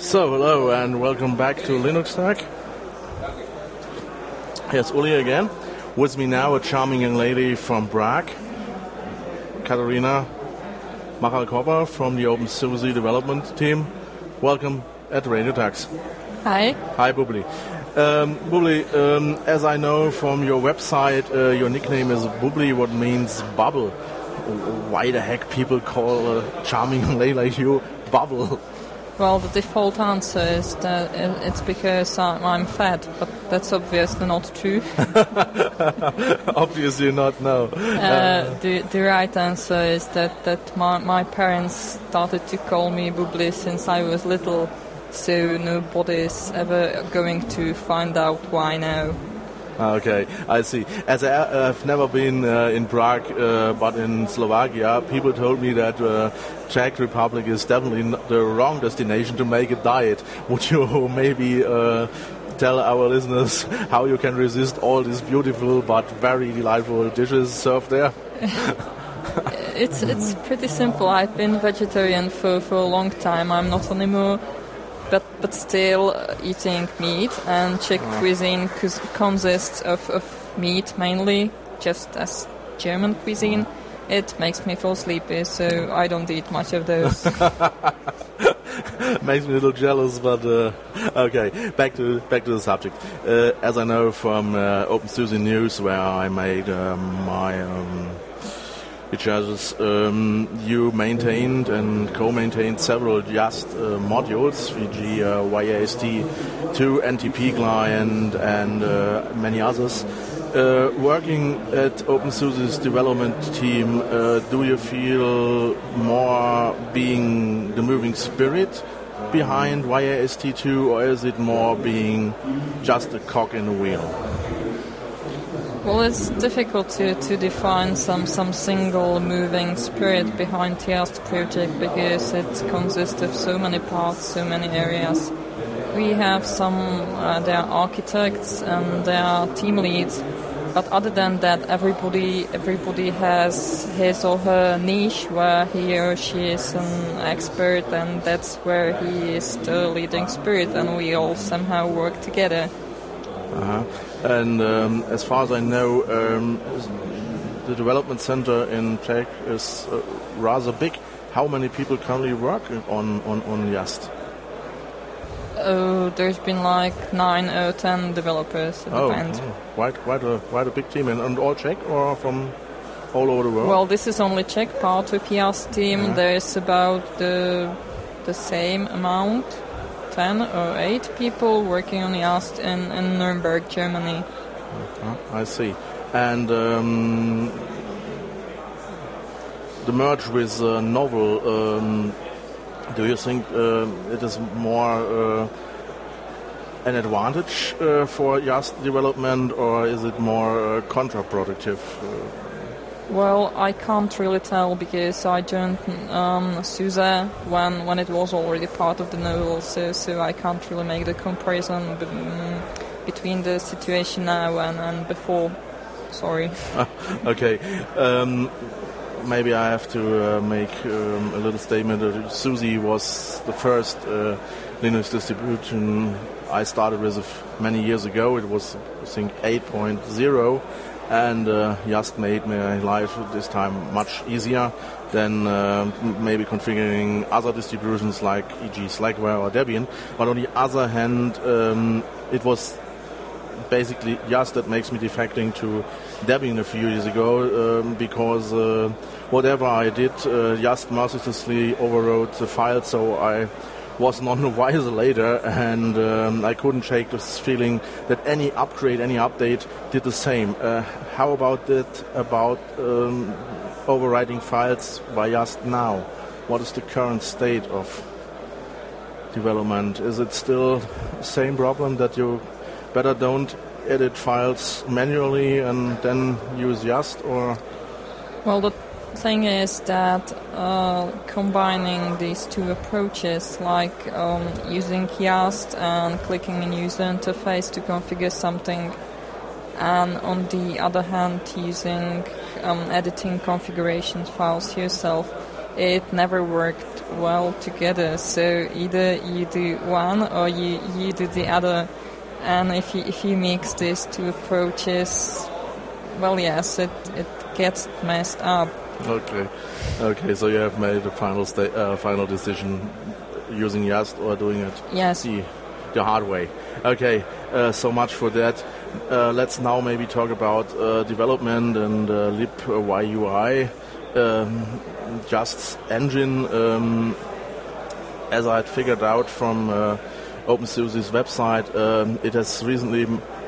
So, hello and welcome back to LinuxTag. Here's Uli again. With me now, a charming young lady from Prague, Katarina Machalkova from the OpenSUSE development team. Welcome at Radio Tux. Hi. Hi, Bubli. Um, Bubli, um, as I know from your website, uh, your nickname is Bubli, what means bubble. Why the heck people call a charming lady like you bubble? Well, the default answer is that it's because I'm fat, but that's obviously not true. obviously not, no. Uh, the, the right answer is that, that my, my parents started to call me Bubli since I was little, so nobody's ever going to find out why now. Okay, I see. As I, have never been uh, in Prague, uh, but in Slovakia, people told me that uh, Czech Republic is definitely the wrong destination to make a diet. Would you maybe uh, tell our listeners how you can resist all these beautiful but very delightful dishes served there? it's it's pretty simple. I've been vegetarian for, for a long time. I'm not anymore but but still eating meat. And Czech oh. cuisine consists of, of meat mainly, just as German cuisine. It makes me fall sleepy, so I don't eat much of those. makes me a little jealous, but uh, okay. Back to back to the subject. Uh, as I know from uh, OpenSUSE News, where I made um, my um, because um, you maintained and co-maintained several Yast uh, modules, e.g. Uh, YAST2, NTP client, and uh, many others. Uh, working at OpenSUSE's development team, uh, do you feel more being the moving spirit behind YAST2, or is it more being just a cog in the wheel? Well, it's difficult to, to define some, some single moving spirit behind the YAST project because it consists of so many parts, so many areas. We have some, uh, are architects and there are team leads, but other than that, everybody everybody has his or her niche where he or she is an expert, and that's where he is the leading spirit, and we all somehow work together. Uh-huh. And um, as far as I know, um, the development center in Czech is uh, rather big. How many people currently work on on on Yast? Oh, there's been like nine or ten developers. It oh, depends. Oh, quite quite a quite a big team, and, and all Czech or from all over the world. Well, this is only Czech part of Yast team. Yeah. There's about the the same amount 10 or 8 people working on Yast in, in Nuremberg, Germany. Uh, I see. And um, the merge with uh, Novell, um, do you think uh, it is more uh, an advantage uh, for Yast development or is it more uh, counterproductive? Well, I can't really tell because I joined um, when when it was already part of the Novell, so, so I can't really make the comparison b- mm, between the situation now and, and before. Sorry. okay. Um, maybe I have to uh, make um, a little statement. SUSE was the first uh, Linux distribution I started with many years ago. It was, I think, 8.0 and uh, just made my life this time much easier than uh, maybe configuring other distributions like e.g. Slackware or Debian. But on the other hand, um, it was basically just that makes me defecting to Debian a few years ago um, because uh, whatever I did uh, just mercilessly overrode the file, so I was none the wiser later, and um, I couldn't shake this feeling that any upgrade, any update did the same. Uh, how about that about um, overwriting files by Yast now? What is the current state of development? Is it still same problem that you better don't edit files manually and then use Yast or? Well, the thing is that uh, combining these two approaches, like um, using Yast and clicking in user interface to configure something, and on the other hand, using um, editing configuration files yourself, it never worked well together. So either you do one or you, you do the other. And if you, if you mix these two approaches, well, yes, it, it gets messed up. Okay, okay. So you have made a final sta- uh, final decision using Yast or doing it Yes. the, the hard way. Okay, uh, so much for that. Uh, let's now maybe talk about uh, development and uh, lib YUI. Um, just engine, um, as I had figured out from uh, OpenSUSE's website, um, it has recently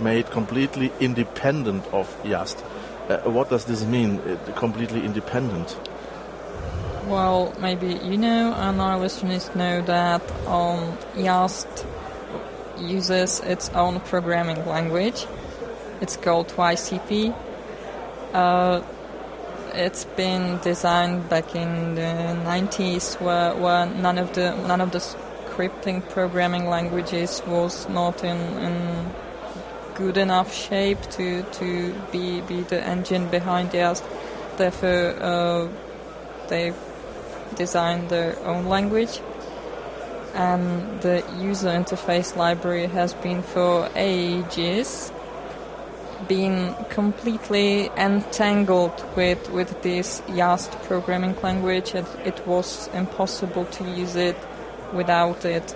made completely independent of Yast. Uh, what does this mean, uh, completely independent? Well, maybe you know, and our listeners know that um, Yast uses its own programming language. It's called YCP. Uh, it's been designed back in the 90s, where, where none of the none of the scripting programming languages was not in, in good enough shape to to be be the engine behind Yast. Therefore, uh, they've designed their own language and the user interface library has been for ages been completely entangled with, with this Yast programming language. It, it was impossible to use it without it.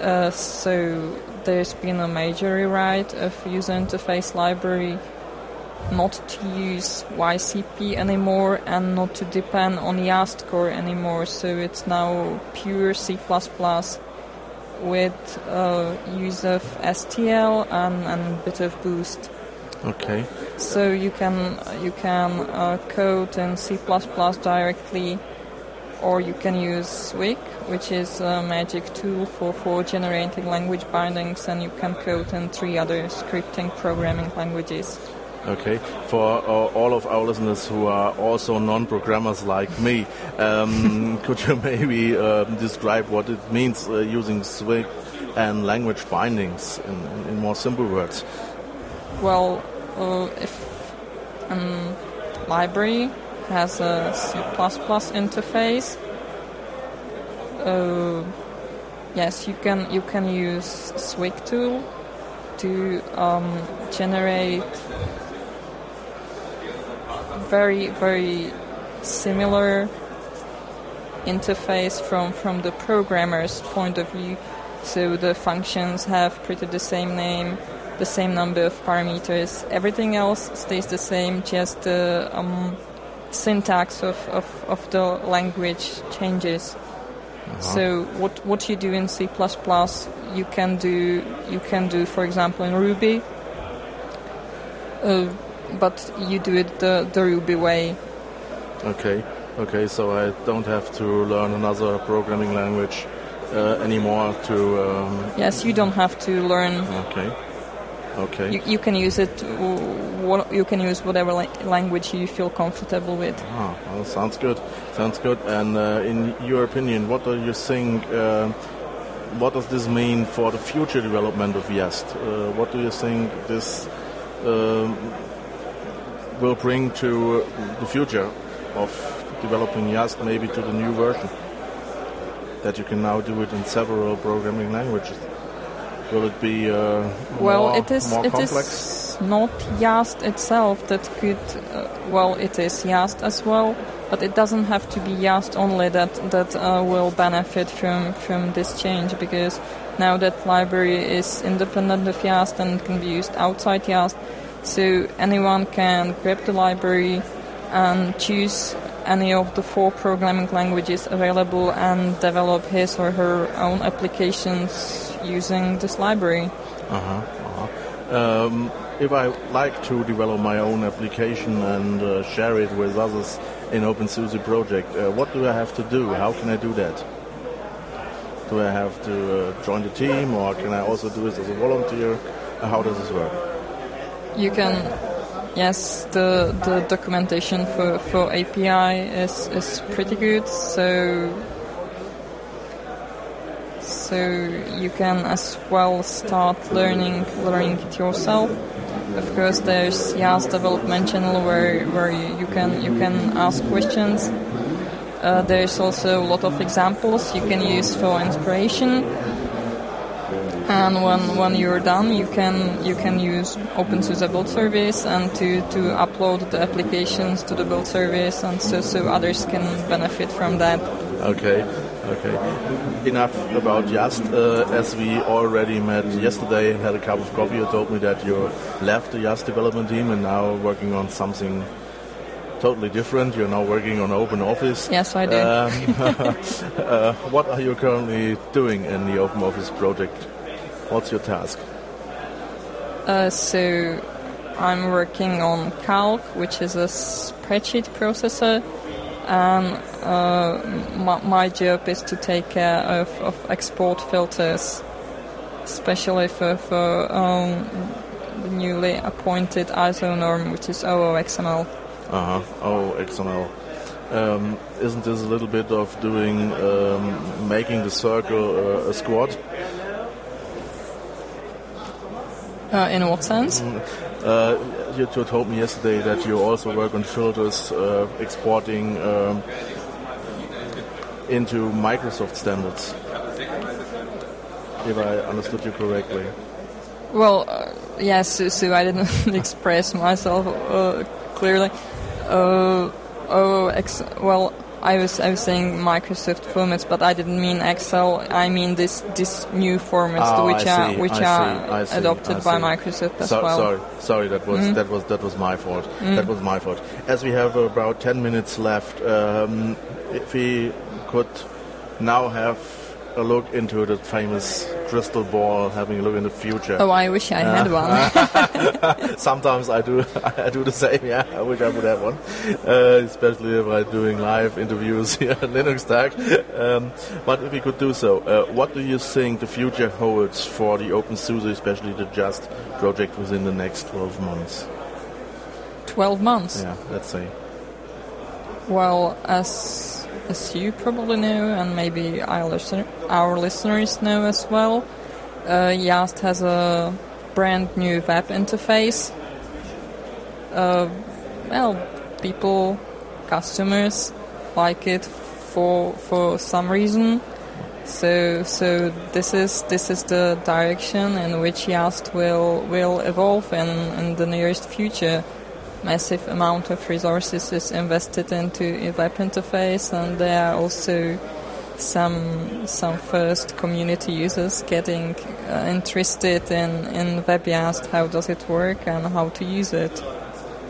Uh, so there's been a major rewrite of user interface library not to use YCP anymore and not to depend on Yast core anymore. So it's now pure C++ with uh, use of STL and, and a bit of Boost. Okay. So you can you can uh, code in C++ directly, or you can use Swig, which is a magic tool for, for generating language bindings, and you can code in three other scripting programming languages. Okay, for uh, all of our listeners who are also non-programmers like me, um, could you maybe um, describe what it means uh, using Swig and language bindings in, in, in more simple words? Well, uh, if a library has a C++ interface, uh, yes, you can you can use Swig tool to um, generate very very similar interface from from the programmer's point of view. So the functions have pretty the same name, the same number of parameters. Everything else stays the same, just the um, syntax of, of, of the language changes. So what what you do in C++, you can do you can do, for example, in Ruby. Uh, but you do it the, the Ruby way. Okay, okay, so I don't have to learn another programming language uh, anymore to. Um, Yes, you don't have to learn. okay, okay. You, you can use it. What you can use whatever la- language you feel comfortable with. Ah, well, sounds good. Sounds good. And uh, in your opinion, what do you think? Uh, what does this mean for the future development of Yast? Uh, what do you think this um will bring to the future of developing Yast, maybe to the new version? That you can now do it in several programming languages. Will it be uh, Well, more, it is more it complex? is not Yast itself that could. Uh, well, it is Yast as well, but it doesn't have to be Yast only that that uh, will benefit from from this change because now that library is independent of Yast and can be used outside Yast, so anyone can grab the library and choose any of the four programming languages available and develop his or her own applications using this library. Uh-huh, uh-huh. Um, if I like to develop my own application and uh, share it with others in OpenSUSE project, uh, what do I have to do? How can I do that? Do I have to uh, join the team, or can I also do this as a volunteer? How does this work? You can, yes, the the documentation for, for API is, is pretty good, so so you can as well start learning learning it yourself. Of course, there's Yast development channel where where you, can you can ask questions. Uh, there's also a lot of examples you can use for inspiration. And when, when you're done, you can you can use OpenSUSE build service and to, to upload the applications to the build service, and so so others can benefit from that. Okay, okay. Enough about Yast. Uh, as we already met yesterday and had a cup of coffee, you told me that you left the Yast development team and now working on something totally different. You're now working on Open Office. Yes, I do. Um, uh, what are you currently doing in the Open Office project? What's your task? Uh, so I'm working on Calc, which is a spreadsheet processor, uh, my, my, job is to take care of, of export filters, especially for, for um, the newly appointed ISO norm, which is OOXML. Uh huh. Oh, XML. Um, isn't this a little bit of doing um, making the circle uh, a squad? Uh, in what sense? Mm, uh, you, you, told me yesterday that you also work on filters uh, exporting um, into Microsoft standards. If I understood you correctly. Well, uh, yes, so, so, I didn't express myself uh, clearly. Uh, oh, ex- well, I was I was saying Microsoft formats, but I didn't mean Excel. I mean this this new formats oh, which are which are see, adopted by Microsoft as so, well. Sorry, sorry, that was mm. that was that was my fault. Mm. That was my fault. As we have about ten minutes left, um, if we could now have a look into the famous crystal ball, having a look in the future. Oh, I wish I had one. Sometimes I do. I do the same. Yeah, I wish I would have one, uh, especially if I'm doing live interviews here at Linux Um, but if we could do so, uh, what do you think the future holds for the OpenSUSE, especially the Yast project within the next 12 months? 12 months. Yeah, let's say. Well, as as you probably know, and maybe our, listener, our listeners know as well, uh, has a brand new web interface. Uh, well, people, customers like it for for some reason. So so this is this is the direction in which Yast will will evolve in, in the nearest future massive amount of resources is invested into web interface, and there are also some some first community users getting uh, interested in in WebYast. How does it work and how to use it?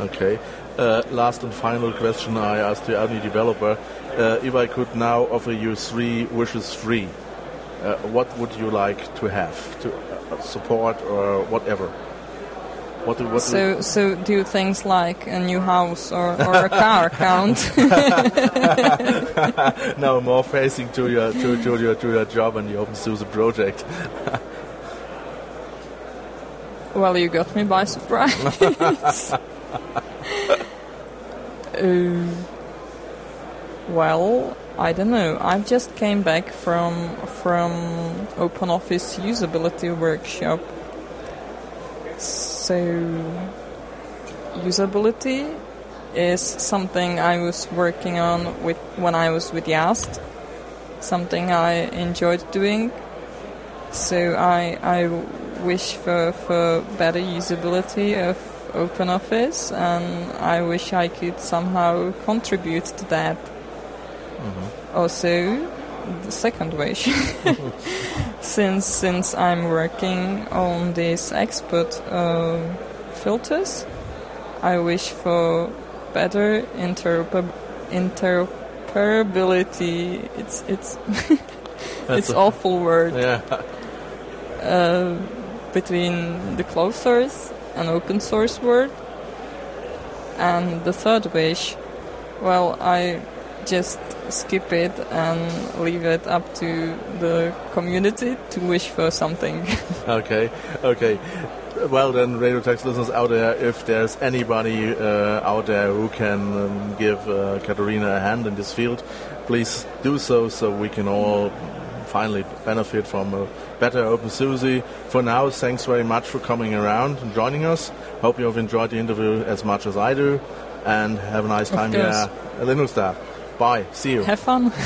Okay. Uh, last and final question I asked the any developer: uh, If I could now offer you three wishes free, uh, what would you like to have to uh, support or whatever? What do, what so, do so do things like a new house or, or a car count? no, more facing to your to, to your to your job and the OpenSUSE project. well, you got me by surprise. uh, well, I don't know. I just came back from from OpenOffice usability workshop so, usability is something I was working on with when I was with Yast. something I enjoyed doing. So I I wish for for better usability of OpenOffice, and I wish I could somehow contribute to that. Mm-hmm. Also, the second wish. since since I'm working on these export uh, filters, I wish for better interoper- interoperability. It's it's it's a, awful word. Yeah. Uh, between the closed source and open source world. And the third wish, well, I just skip it and leave it up to the community to wish for something. okay, okay. Well, then, Radio Tux listeners out there, if there's anybody uh, out there who can um, give uh, Katarina a hand in this field, please do so so we can all finally benefit from a better OpenSUSE. For now, thanks very much for coming around and joining us. Hope you have enjoyed the interview as much as I do, and have a nice time here at Linux Bye. See you. Have fun.